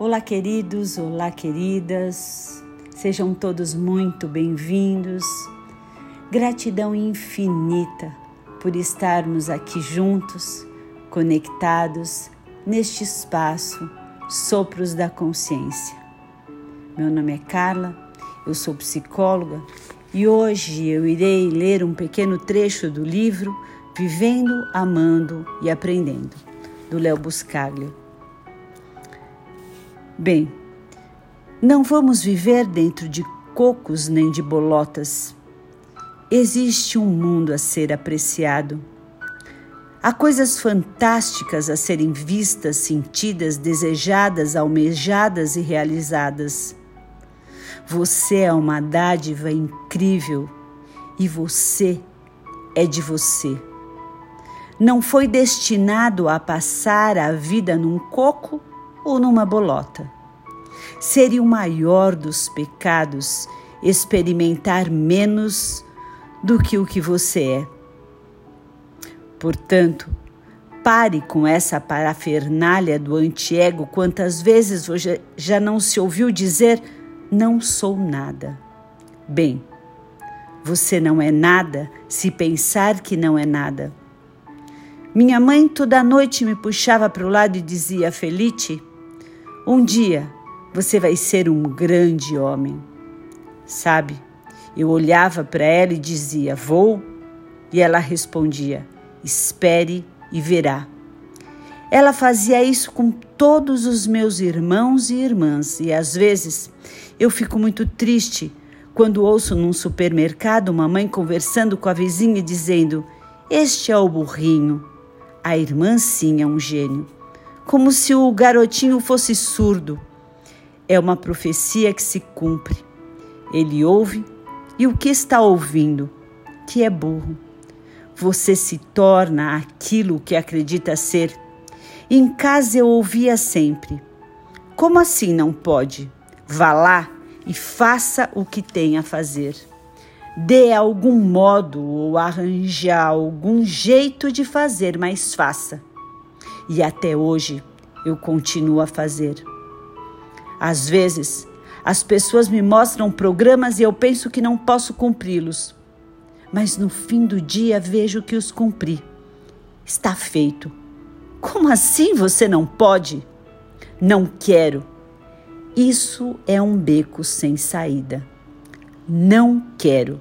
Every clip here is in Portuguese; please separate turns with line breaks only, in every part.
Olá, queridos, olá, queridas, sejam todos muito bem-vindos. Gratidão infinita por estarmos aqui juntos, conectados neste espaço Sopros da Consciência. Meu nome é Carla, eu sou psicóloga e hoje eu irei ler um pequeno trecho do livro Vivendo, Amando e Aprendendo, do Léo Buscaglio. Bem, não vamos viver dentro de cocos nem de bolotas. Existe um mundo a ser apreciado. Há coisas fantásticas a serem vistas, sentidas, desejadas, almejadas e realizadas. Você é uma dádiva incrível e você é de você. Não foi destinado a passar a vida num coco ou numa bolota. Seria o maior dos pecados experimentar menos do que o que você é. Portanto, pare com essa parafernália do antiego quantas vezes você já não se ouviu dizer não sou nada. Bem, você não é nada se pensar que não é nada. Minha mãe toda noite me puxava para o lado e dizia: Felite, um dia você vai ser um grande homem. Sabe, eu olhava para ela e dizia: Vou? E ela respondia: Espere e verá. Ela fazia isso com todos os meus irmãos e irmãs, e às vezes eu fico muito triste quando ouço num supermercado uma mãe conversando com a vizinha dizendo: Este é o burrinho. A irmã sim é um gênio como se o garotinho fosse surdo. É uma profecia que se cumpre. Ele ouve e o que está ouvindo? Que é burro. Você se torna aquilo que acredita ser. Em casa eu ouvia sempre: Como assim não pode? Vá lá e faça o que tem a fazer. Dê algum modo ou arranje algum jeito de fazer, mas faça e até hoje eu continuo a fazer. Às vezes, as pessoas me mostram programas e eu penso que não posso cumpri-los, mas no fim do dia vejo que os cumpri. Está feito. Como assim você não pode? Não quero. Isso é um beco sem saída. Não quero.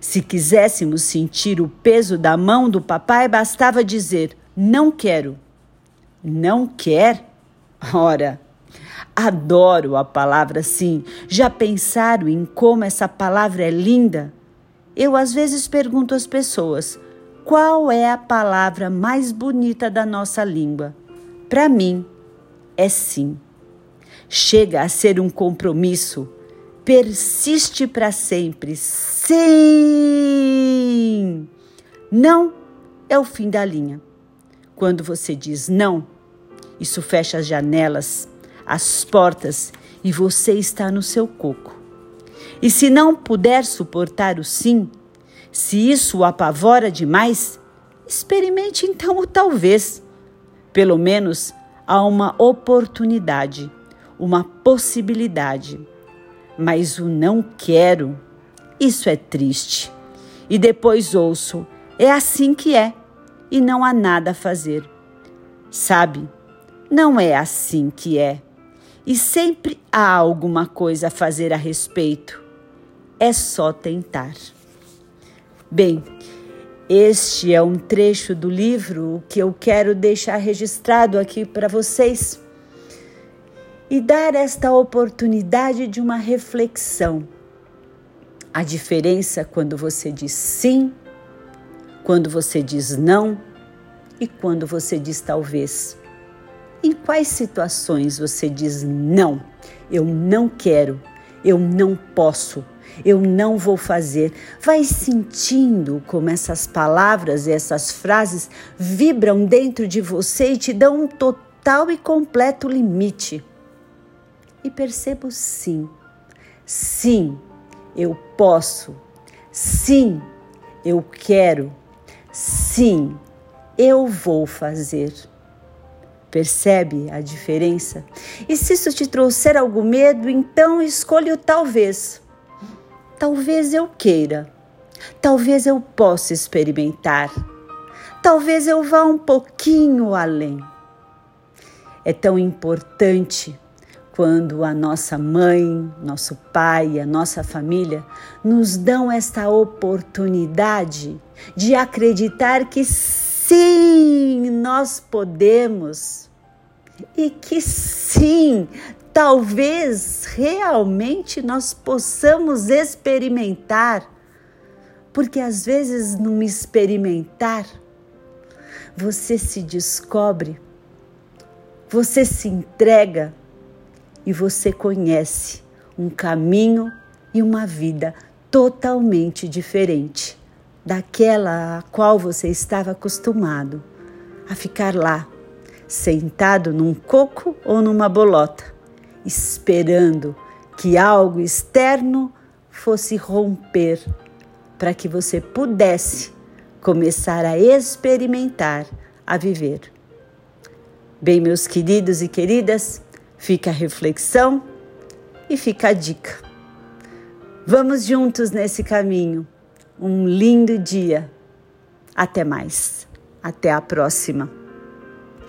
Se quiséssemos sentir o peso da mão do papai, bastava dizer: não quero. Não quer? Ora, adoro a palavra sim. Já pensaram em como essa palavra é linda? Eu às vezes pergunto às pessoas: qual é a palavra mais bonita da nossa língua? Para mim, é sim. Chega a ser um compromisso. Persiste para sempre. Sim! Não é o fim da linha. Quando você diz não, isso fecha as janelas, as portas e você está no seu coco. E se não puder suportar o sim, se isso o apavora demais, experimente então o talvez. Pelo menos há uma oportunidade, uma possibilidade. Mas o não quero, isso é triste. E depois ouço, é assim que é, e não há nada a fazer. Sabe, não é assim que é. E sempre há alguma coisa a fazer a respeito. É só tentar. Bem, este é um trecho do livro que eu quero deixar registrado aqui para vocês e dar esta oportunidade de uma reflexão. A diferença quando você diz sim, quando você diz não e quando você diz talvez. Em quais situações você diz não? Eu não quero, eu não posso, eu não vou fazer. Vai sentindo como essas palavras e essas frases vibram dentro de você e te dão um total e completo limite. E percebo sim, sim, eu posso, sim, eu quero, sim, eu vou fazer. Percebe a diferença? E se isso te trouxer algum medo, então escolha o talvez. Talvez eu queira. Talvez eu possa experimentar. Talvez eu vá um pouquinho além. É tão importante quando a nossa mãe, nosso pai, a nossa família nos dão esta oportunidade de acreditar que sim, nós podemos. E que sim, talvez realmente nós possamos experimentar, porque às vezes no experimentar você se descobre, você se entrega e você conhece um caminho e uma vida totalmente diferente daquela a qual você estava acostumado a ficar lá, sentado num coco ou numa bolota, esperando que algo externo fosse romper para que você pudesse começar a experimentar, a viver. Bem, meus queridos e queridas, Fica a reflexão e fica a dica. Vamos juntos nesse caminho. Um lindo dia. Até mais. Até a próxima.